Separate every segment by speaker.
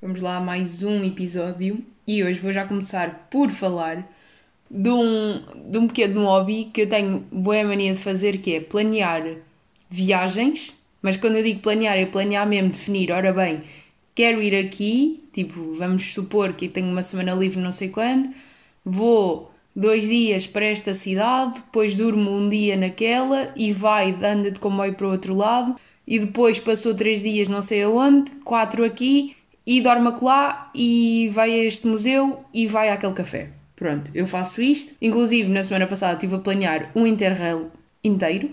Speaker 1: Vamos lá a mais um episódio. E hoje vou já começar por falar de um, de um pequeno hobby que eu tenho boa mania de fazer, que é planear viagens, mas quando eu digo planear, é planear mesmo, definir, ora bem, quero ir aqui, tipo, vamos supor que tenho uma semana livre não sei quando, vou dois dias para esta cidade, depois durmo um dia naquela e vai, anda de comboio para o outro lado, e depois passou três dias não sei aonde, quatro aqui, e dorme lá e vai a este museu e vai àquele café. Pronto, eu faço isto. Inclusive, na semana passada estive a planear um Interrail inteiro.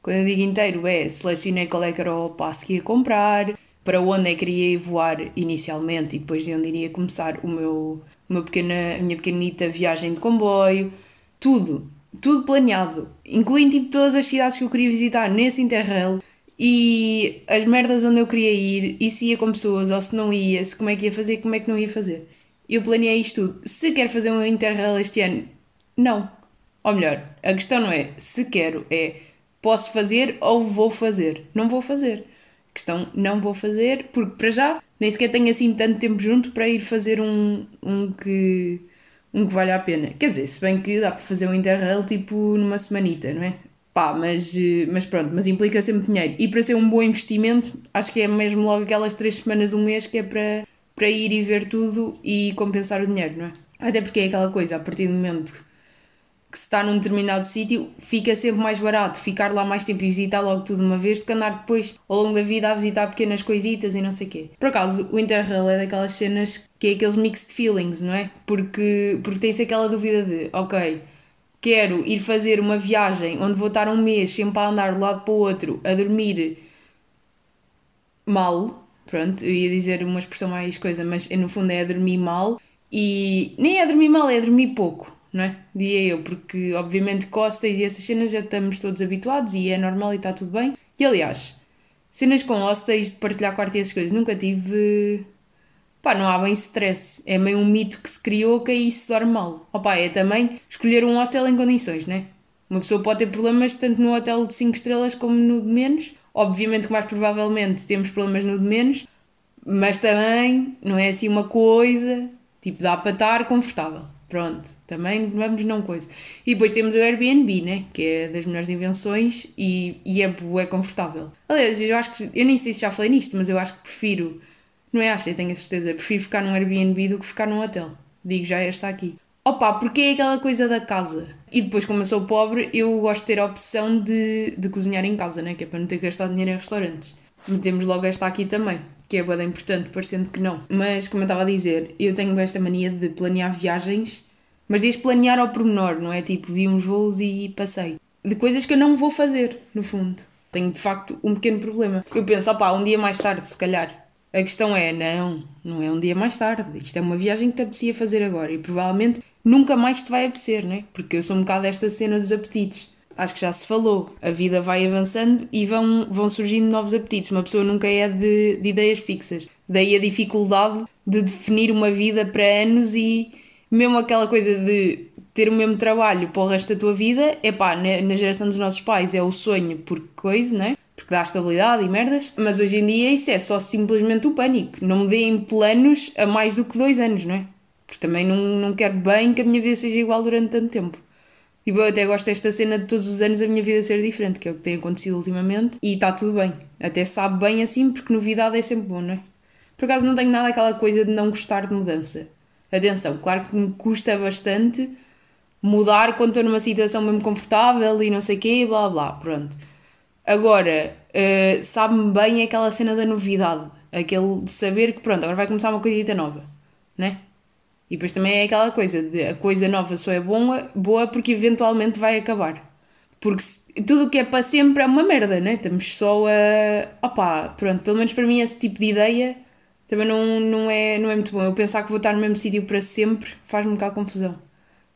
Speaker 1: Quando eu digo inteiro, é selecionei qual é que era o passo que ia comprar, para onde é que iria voar inicialmente e depois de onde iria começar o meu, meu pequena, a minha pequenita viagem de comboio. Tudo, tudo planeado, incluindo tipo, todas as cidades que eu queria visitar nesse Interrail e as merdas onde eu queria ir, e se ia com pessoas ou se não ia, se como é que ia fazer, como é que não ia fazer. Eu planeei isto tudo. Se quero fazer um Interrail este ano, não. Ou melhor, a questão não é se quero, é posso fazer ou vou fazer. Não vou fazer. A questão não vou fazer, porque para já nem sequer tenho assim tanto tempo junto para ir fazer um, um que um que valha a pena. Quer dizer, se bem que dá para fazer um Interrail tipo numa semanita, não é? Pá, mas, mas pronto, mas implica sempre dinheiro. E para ser um bom investimento, acho que é mesmo logo aquelas três semanas, um mês, que é para, para ir e ver tudo e compensar o dinheiro, não é? Até porque é aquela coisa, a partir do momento que se está num determinado sítio, fica sempre mais barato ficar lá mais tempo e visitar logo tudo uma vez do que andar depois ao longo da vida a visitar pequenas coisitas e não sei o quê. Por acaso, o Interrail é daquelas cenas que é aqueles mixed feelings, não é? Porque, porque tem-se aquela dúvida de, ok, quero ir fazer uma viagem onde vou estar um mês sempre a andar de um lado para o outro, a dormir mal, pronto, eu ia dizer uma expressão mais coisa, mas no fundo é a dormir mal, e nem é a dormir mal, é a dormir pouco, não é? Diria eu, porque obviamente costas e essas cenas já estamos todos habituados e é normal e está tudo bem. E aliás, cenas com hostels de partilhar quarto e essas coisas, nunca tive pá, não há bem stress. É meio um mito que se criou que aí se dorme mal. Opa, é também escolher um hostel em condições, né? Uma pessoa pode ter problemas tanto no hotel de 5 estrelas como no de menos. Obviamente que mais provavelmente temos problemas no de menos, mas também não é assim uma coisa, tipo, dá para estar confortável. Pronto, também vamos não coisa. E depois temos o Airbnb, né? Que é das melhores invenções e, e é, é confortável. Aliás, eu acho que, eu nem sei se já falei nisto, mas eu acho que prefiro não é acho, eu tenho a certeza. Prefiro ficar num Airbnb do que ficar num hotel. Digo já esta aqui. Opa, porque é aquela coisa da casa. E depois, como eu sou pobre, eu gosto de ter a opção de, de cozinhar em casa, né? Que é para não ter que gastar dinheiro em restaurantes. Metemos logo esta aqui também, que é bem importante, parecendo que não. Mas, como eu estava a dizer, eu tenho esta mania de planear viagens, mas diz planear ao pormenor, não é tipo, vi uns voos e passei. De coisas que eu não vou fazer, no fundo. Tenho, de facto, um pequeno problema. Eu penso, opá, um dia mais tarde, se calhar, a questão é, não, não é um dia mais tarde. Isto é uma viagem que te apetecia fazer agora e provavelmente nunca mais te vai apetecer, né? Porque eu sou um bocado desta cena dos apetites. Acho que já se falou, a vida vai avançando e vão, vão surgindo novos apetites. Uma pessoa nunca é de, de ideias fixas. Daí a dificuldade de definir uma vida para anos e mesmo aquela coisa de ter o mesmo trabalho para o resto da tua vida, é pá, na, na geração dos nossos pais é o sonho por coisa, né? Porque dá estabilidade e merdas, mas hoje em dia isso é só simplesmente o pânico. Não me deem planos a mais do que dois anos, não é? Porque também não, não quero bem que a minha vida seja igual durante tanto tempo. Tipo, eu até gosto desta cena de todos os anos a minha vida ser diferente, que é o que tem acontecido ultimamente, e está tudo bem. Até sabe bem assim, porque novidade é sempre bom, não é? Por acaso não tenho nada aquela coisa de não gostar de mudança. Atenção, claro que me custa bastante mudar quando estou numa situação mesmo confortável e não sei o quê, blá blá, pronto. Agora, uh, sabe-me bem aquela cena da novidade, aquele de saber que pronto, agora vai começar uma coisita nova, né? E depois também é aquela coisa de a coisa nova só é boa, boa porque eventualmente vai acabar. Porque se, tudo o que é para sempre é uma merda, né? Estamos só a. opá, pronto, pelo menos para mim esse tipo de ideia também não, não, é, não é muito bom. Eu pensar que vou estar no mesmo sítio para sempre faz-me um bocado confusão.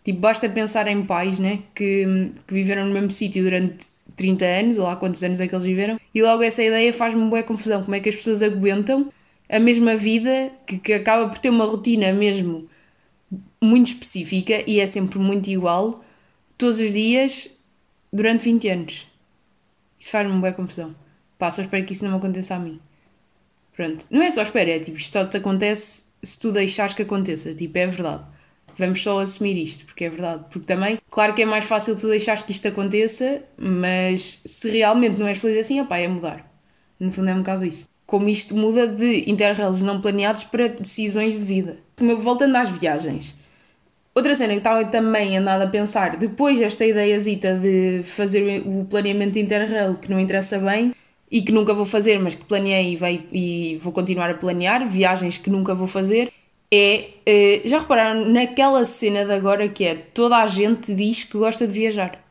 Speaker 1: Tipo, basta pensar em pais, né? Que, que viveram no mesmo sítio durante 30 anos, ou lá quantos anos é que eles viveram, e logo essa ideia faz-me uma boa confusão. Como é que as pessoas aguentam a mesma vida que, que acaba por ter uma rotina mesmo muito específica e é sempre muito igual todos os dias durante 20 anos. Isso faz-me uma boa confusão. Pá, só espero que isso não me aconteça a mim. Pronto, não é só espera, é tipo, isto só te acontece se tu deixares que aconteça, tipo, é verdade. Vamos só assumir isto, porque é verdade. Porque também, claro que é mais fácil tu deixares que isto aconteça, mas se realmente não és feliz assim, opá, é mudar. No fundo é um bocado isso. Como isto muda de interrails não planeados para decisões de vida. Voltando às viagens. Outra cena que estava também andado a pensar, depois desta ideiazita de fazer o planeamento interrail que não interessa bem, e que nunca vou fazer, mas que planeei e, e vou continuar a planear, viagens que nunca vou fazer, é. Uh, já repararam naquela cena de agora que é toda a gente diz que gosta de viajar?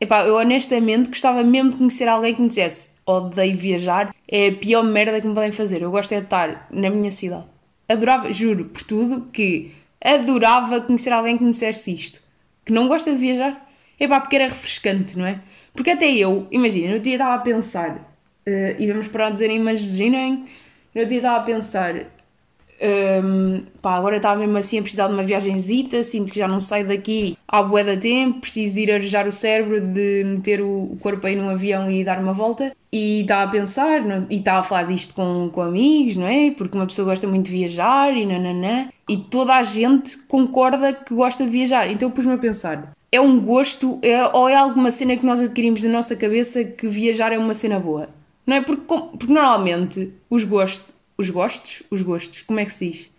Speaker 1: Epá, eu honestamente gostava mesmo de conhecer alguém que me dissesse odeio viajar, é a pior merda que me podem fazer. Eu gosto é de estar na minha cidade. Adorava, juro por tudo, que adorava conhecer alguém que me dissesse isto. Que não gosta de viajar. Epá, porque era refrescante, não é? Porque até eu, imagina, no dia estava a pensar, uh, e vamos parar de dizer imaginem, no dia estava a pensar, um, pá, agora estava mesmo assim a precisar de uma viagenzita, sinto que já não saio daqui há bué da tempo, preciso de ir arejar o cérebro, de meter o, o corpo aí num avião e dar uma volta. E estava a pensar, e estava a falar disto com, com amigos, não é? Porque uma pessoa gosta muito de viajar e nananã. E toda a gente concorda que gosta de viajar. Então pus-me a pensar, é um gosto é, ou é alguma cena que nós adquirimos na nossa cabeça que viajar é uma cena boa? Não é? Porque, porque normalmente os gostos, os gostos, os gostos, como é que se diz?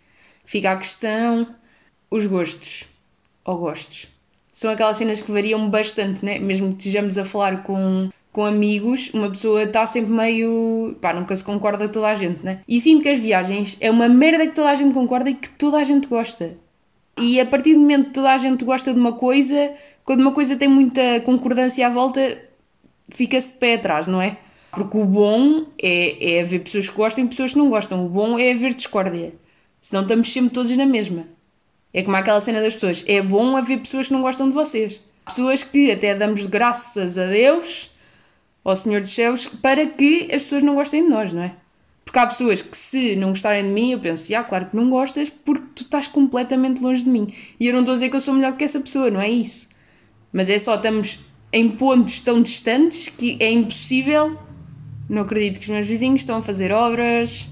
Speaker 1: Fica a questão, os gostos ou gostos. São aquelas cenas que variam bastante, né? Mesmo que estejamos a falar com, com amigos, uma pessoa está sempre meio. pá, nunca se concorda toda a gente, né? E sim que as viagens é uma merda que toda a gente concorda e que toda a gente gosta. E a partir do momento que toda a gente gosta de uma coisa, quando uma coisa tem muita concordância à volta, fica-se de pé atrás, não é? Porque o bom é, é haver pessoas que gostam e pessoas que não gostam. O bom é haver discórdia. Senão estamos sempre todos na mesma. É como aquela cena das pessoas. É bom haver pessoas que não gostam de vocês. Pessoas que até damos graças a Deus, ao Senhor dos Céus, para que as pessoas não gostem de nós, não é? Porque há pessoas que, se não gostarem de mim, eu penso, ah, claro que não gostas porque tu estás completamente longe de mim. E eu não estou a dizer que eu sou melhor que essa pessoa, não é isso. Mas é só, estamos em pontos tão distantes que é impossível. Não acredito que os meus vizinhos estão a fazer obras.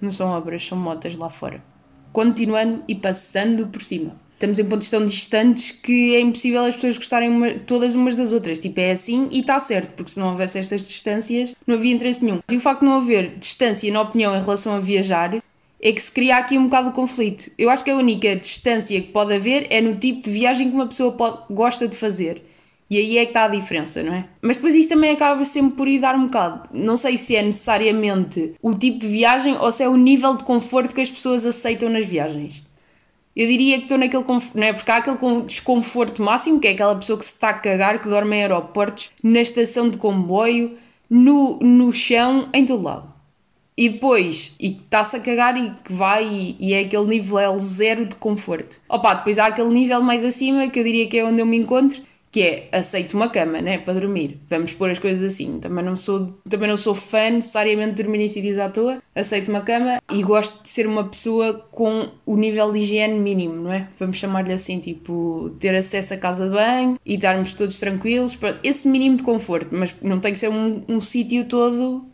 Speaker 1: Não são obras, são motas lá fora. Continuando e passando por cima estamos em pontos tão distantes que é impossível as pessoas gostarem uma, todas umas das outras. Tipo, é assim e está certo, porque se não houvesse estas distâncias, não havia interesse nenhum. E o facto de não haver distância na opinião em relação a viajar é que se cria aqui um bocado de conflito. Eu acho que a única distância que pode haver é no tipo de viagem que uma pessoa pode, gosta de fazer. E aí é que está a diferença, não é? Mas depois isto também acaba sempre por ir dar um bocado. Não sei se é necessariamente o tipo de viagem ou se é o nível de conforto que as pessoas aceitam nas viagens eu diria que estou naquele conforto, não é? Porque há aquele desconforto máximo, que é aquela pessoa que se está a cagar, que dorme em aeroportos, na estação de comboio, no, no chão, em todo lado. E depois, e que está-se a cagar e que vai e, e, é aquele nível zero de conforto. Opa, depois há aquele nível mais acima que eu diria que é onde eu me encontro, que é aceito uma cama, né, para dormir. Vamos pôr as coisas assim. Também não sou, também não sou fã necessariamente de dormir em sítios à toa. Aceito uma cama e gosto de ser uma pessoa com o nível de higiene mínimo, não é? Vamos chamar-lhe assim, tipo, ter acesso à casa de banho e estarmos todos tranquilos. Pronto, esse mínimo de conforto, mas não tem que ser um, um sítio todo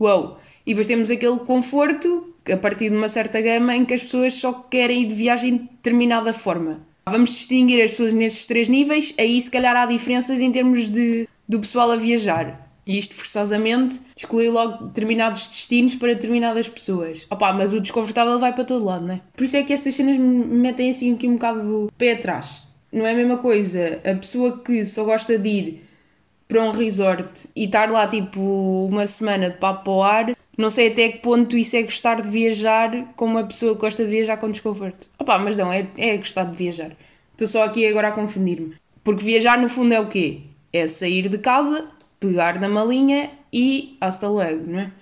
Speaker 1: uau. E depois temos aquele conforto a partir de uma certa gama em que as pessoas só querem ir de viagem de determinada forma Vamos distinguir as pessoas nestes três níveis, aí se calhar há diferenças em termos de, do pessoal a viajar. E isto forçosamente exclui logo determinados destinos para determinadas pessoas. Opa, mas o desconfortável vai para todo lado, não é? Por isso é que estas cenas me metem assim aqui um bocado do pé atrás. Não é a mesma coisa a pessoa que só gosta de ir para um resort e estar lá tipo uma semana de papo ao ar não sei até que ponto isso é gostar de viajar com uma pessoa que gosta de viajar com desconforto. Opá, mas não, é, é gostar de viajar. Estou só aqui agora a confundir-me. Porque viajar no fundo é o quê? É sair de casa, pegar na malinha e hasta logo, não é?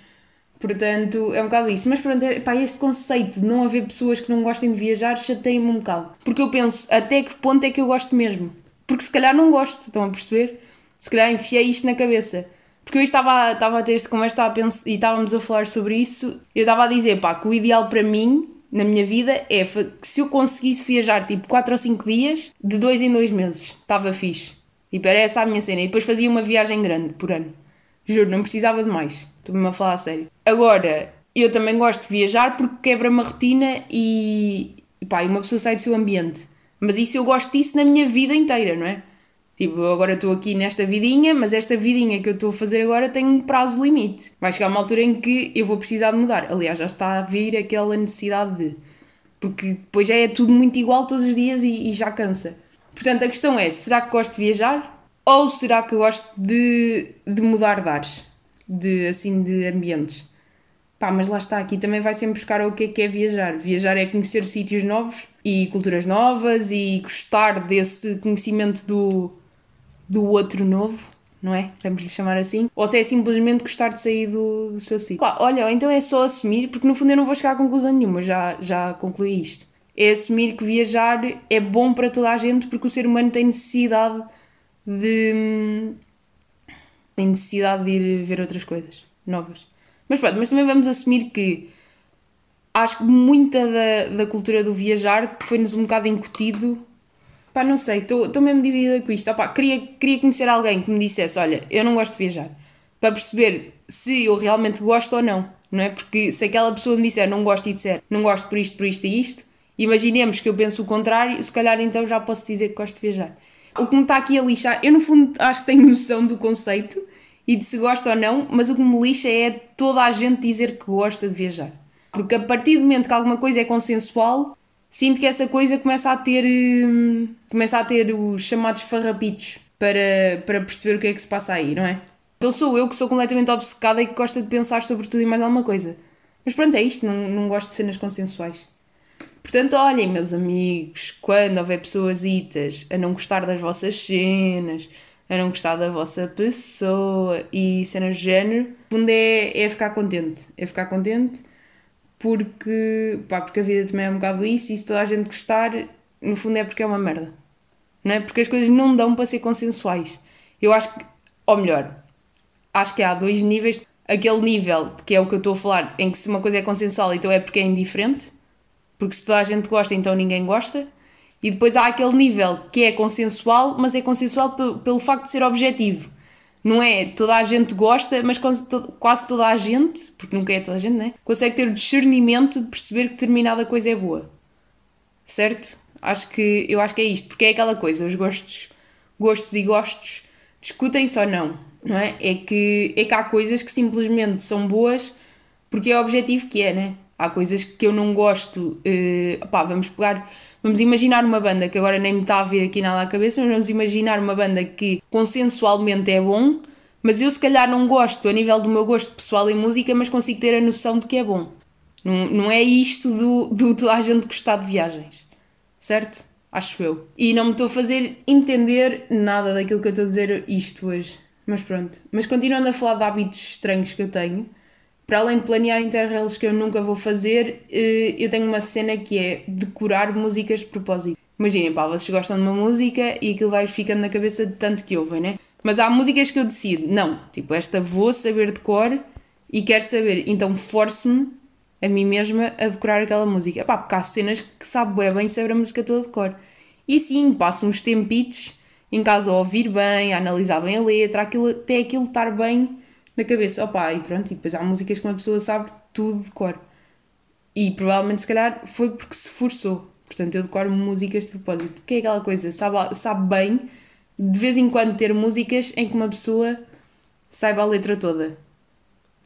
Speaker 1: Portanto, é um bocado isso. Mas pronto, é, pá, este conceito de não haver pessoas que não gostem de viajar chateia-me um bocado. Porque eu penso, até que ponto é que eu gosto mesmo? Porque se calhar não gosto, estão a perceber? Se calhar enfiei isto na cabeça. Porque eu estava, estava a ter esta conversa pensar, e estávamos a falar sobre isso. Eu estava a dizer, pá, que o ideal para mim, na minha vida, é que se eu conseguisse viajar tipo 4 ou 5 dias, de 2 em 2 meses, estava fixe. E para essa a minha cena. E depois fazia uma viagem grande por ano. Juro, não precisava de mais. Estou-me a falar a sério. Agora, eu também gosto de viajar porque quebra-me a rotina e, e pá, uma pessoa sai do seu ambiente. Mas isso eu gosto disso na minha vida inteira, não é? Tipo, agora estou aqui nesta vidinha, mas esta vidinha que eu estou a fazer agora tem um prazo limite. Vai chegar uma altura em que eu vou precisar de mudar. Aliás, já está a vir aquela necessidade de. Porque depois já é tudo muito igual todos os dias e, e já cansa. Portanto, a questão é: será que gosto de viajar? Ou será que gosto de, de mudar de ares? De, assim, de ambientes? Pá, mas lá está, aqui também vai sempre buscar o que é que é viajar. Viajar é conhecer sítios novos e culturas novas e gostar desse conhecimento do, do outro novo, não é? Vamos lhe chamar assim. Ou se é simplesmente gostar de sair do, do seu sítio. Olha, então é só assumir, porque no fundo eu não vou chegar a conclusão nenhuma, já, já concluí isto. É assumir que viajar é bom para toda a gente porque o ser humano tem necessidade de. tem necessidade de ir ver outras coisas novas. Mas pronto, mas também vamos assumir que acho que muita da, da cultura do viajar foi-nos um bocado incutido Pá, não sei, estou mesmo dividida com isto. Opá, queria, queria conhecer alguém que me dissesse: Olha, eu não gosto de viajar. Para perceber se eu realmente gosto ou não, não é? Porque se aquela pessoa me disser não gosto e disser não gosto por isto, por isto e isto, imaginemos que eu penso o contrário, se calhar então já posso dizer que gosto de viajar. O que me está aqui a lixar, eu no fundo acho que tenho noção do conceito e de se gosto ou não, mas o que me lixa é toda a gente dizer que gosta de viajar. Porque a partir do momento que alguma coisa é consensual, sinto que essa coisa começa a ter hum, começa a ter os chamados farrapitos para, para perceber o que é que se passa aí, não é? Então sou eu que sou completamente obcecada e que gosta de pensar sobre tudo e mais alguma coisa. Mas pronto, é isto, não, não gosto de cenas consensuais. Portanto, olhem, meus amigos, quando houver pessoas itas a não gostar das vossas cenas, a não gostar da vossa pessoa e cenas de género, o fundo é, é ficar contente. É ficar contente porque, pá, porque a vida também é um bocado isso e se toda a gente gostar, no fundo é porque é uma merda. Não é? Porque as coisas não dão para ser consensuais. Eu acho que, ou melhor, acho que há dois níveis. Aquele nível, que é o que eu estou a falar, em que se uma coisa é consensual, então é porque é indiferente, porque se toda a gente gosta, então ninguém gosta. E depois há aquele nível que é consensual, mas é consensual pelo facto de ser objetivo não é toda a gente gosta, mas quase toda a gente, porque nunca é toda a gente, né? Consegue ter o discernimento de perceber que determinada coisa é boa. Certo? Acho que eu acho que é isto, porque é aquela coisa, os gostos, gostos e gostos discutem-se ou não, não é? É que é que há coisas que simplesmente são boas porque é o objetivo que é, né? Há coisas que eu não gosto, uh, pá, vamos pegar Vamos imaginar uma banda que agora nem me está a vir aqui nada à cabeça, mas vamos imaginar uma banda que consensualmente é bom, mas eu se calhar não gosto a nível do meu gosto pessoal em música, mas consigo ter a noção de que é bom. Não, não é isto do, do toda a gente gostar de viagens, certo? Acho eu. E não me estou a fazer entender nada daquilo que eu estou a dizer isto hoje. Mas pronto. Mas continuando a falar de hábitos estranhos que eu tenho, para além de planear interrails que eu nunca vou fazer, eh, eu tenho uma cena que é decorar músicas de propósito. Imaginem, pá, vocês gostam de uma música e aquilo vai ficando na cabeça de tanto que ouvem, né? Mas há músicas que eu decido, não, tipo, esta vou saber de cor e quero saber, então forço-me a mim mesma a decorar aquela música. Pá, porque há cenas que sabe bem, bem saber a música toda de cor. E sim, passo uns tempitos em casa a ouvir bem, a analisar bem a letra, aquilo, até aquilo estar bem na cabeça. Opa, e pronto, e depois há músicas que uma pessoa sabe tudo de cor. E provavelmente, se calhar, foi porque se forçou. Portanto, eu decoro músicas de propósito. O que é aquela coisa? Sabe, sabe bem, de vez em quando, ter músicas em que uma pessoa saiba a letra toda.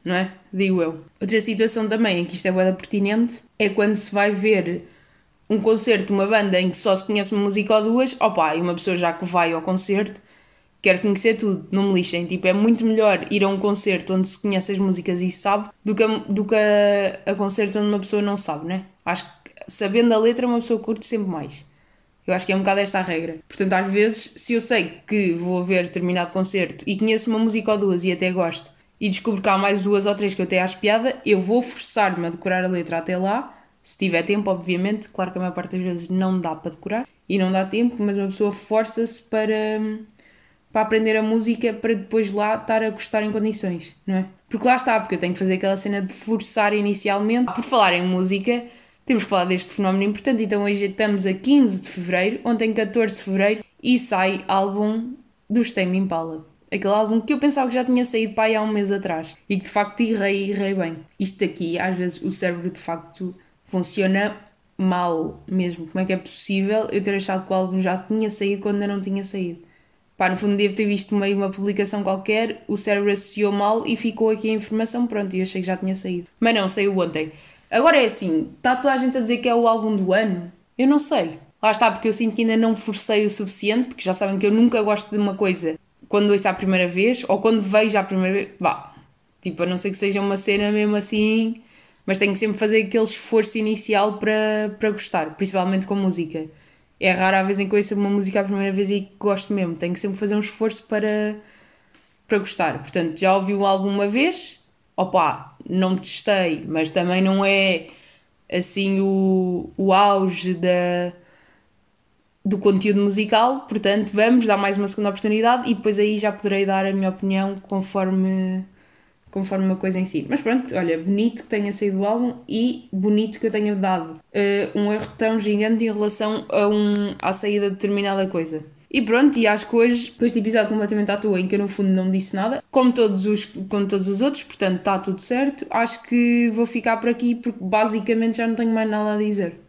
Speaker 1: Não é? Digo eu. Outra situação também em que isto é boeda pertinente é quando se vai ver um concerto uma banda em que só se conhece uma música ou duas, opa, e uma pessoa já que vai ao concerto quero conhecer tudo, não me lixem. Tipo, é muito melhor ir a um concerto onde se conhece as músicas e sabe do que a, do que a, a concerto onde uma pessoa não sabe, né? Acho que sabendo a letra uma pessoa curte sempre mais. Eu acho que é um bocado esta a regra. Portanto, às vezes, se eu sei que vou ver determinado concerto e conheço uma música ou duas e até gosto, e descubro que há mais duas ou três que eu até acho piada, eu vou forçar-me a decorar a letra até lá. Se tiver tempo, obviamente, claro que a maior parte das vezes não dá para decorar e não dá tempo, mas uma pessoa força-se para, para aprender a música para depois lá estar a gostar em condições, não é? Porque lá está, porque eu tenho que fazer aquela cena de forçar inicialmente. Por falar em música, temos que falar deste fenómeno importante. Então hoje estamos a 15 de fevereiro, ontem 14 de fevereiro, e sai álbum dos Tame Impala. Aquele álbum que eu pensava que já tinha saído para aí há um mês atrás e que de facto errei errei bem. Isto aqui, às vezes, o cérebro de facto funciona mal mesmo. Como é que é possível eu ter achado que o álbum já tinha saído quando ainda não tinha saído? Pá, no fundo devo ter visto meio uma publicação qualquer, o cérebro associou mal e ficou aqui a informação, pronto, e eu achei que já tinha saído. Mas não, saiu ontem. Agora é assim, está toda a gente a dizer que é o álbum do ano? Eu não sei. Lá está, porque eu sinto que ainda não forcei o suficiente, porque já sabem que eu nunca gosto de uma coisa quando ouço a primeira vez, ou quando vejo a primeira vez, vá. Tipo, a não ser que seja uma cena mesmo assim, mas tenho que sempre fazer aquele esforço inicial para, para gostar, principalmente com música é rara a vez em que ouço uma música a primeira vez e gosto mesmo. Tenho que sempre fazer um esforço para, para gostar. Portanto, já ouvi o álbum uma vez, opá, não testei, mas também não é assim o, o auge da, do conteúdo musical. Portanto, vamos dar mais uma segunda oportunidade e depois aí já poderei dar a minha opinião conforme conforme uma coisa em si. Mas pronto, olha, bonito que tenha saído o álbum e bonito que eu tenha dado uh, um erro tão gigante em relação a um, à saída de determinada coisa. E pronto, e acho que hoje, com este episódio completamente à toa, em que eu no fundo não disse nada, como todos os, como todos os outros, portanto está tudo certo, acho que vou ficar por aqui porque basicamente já não tenho mais nada a dizer.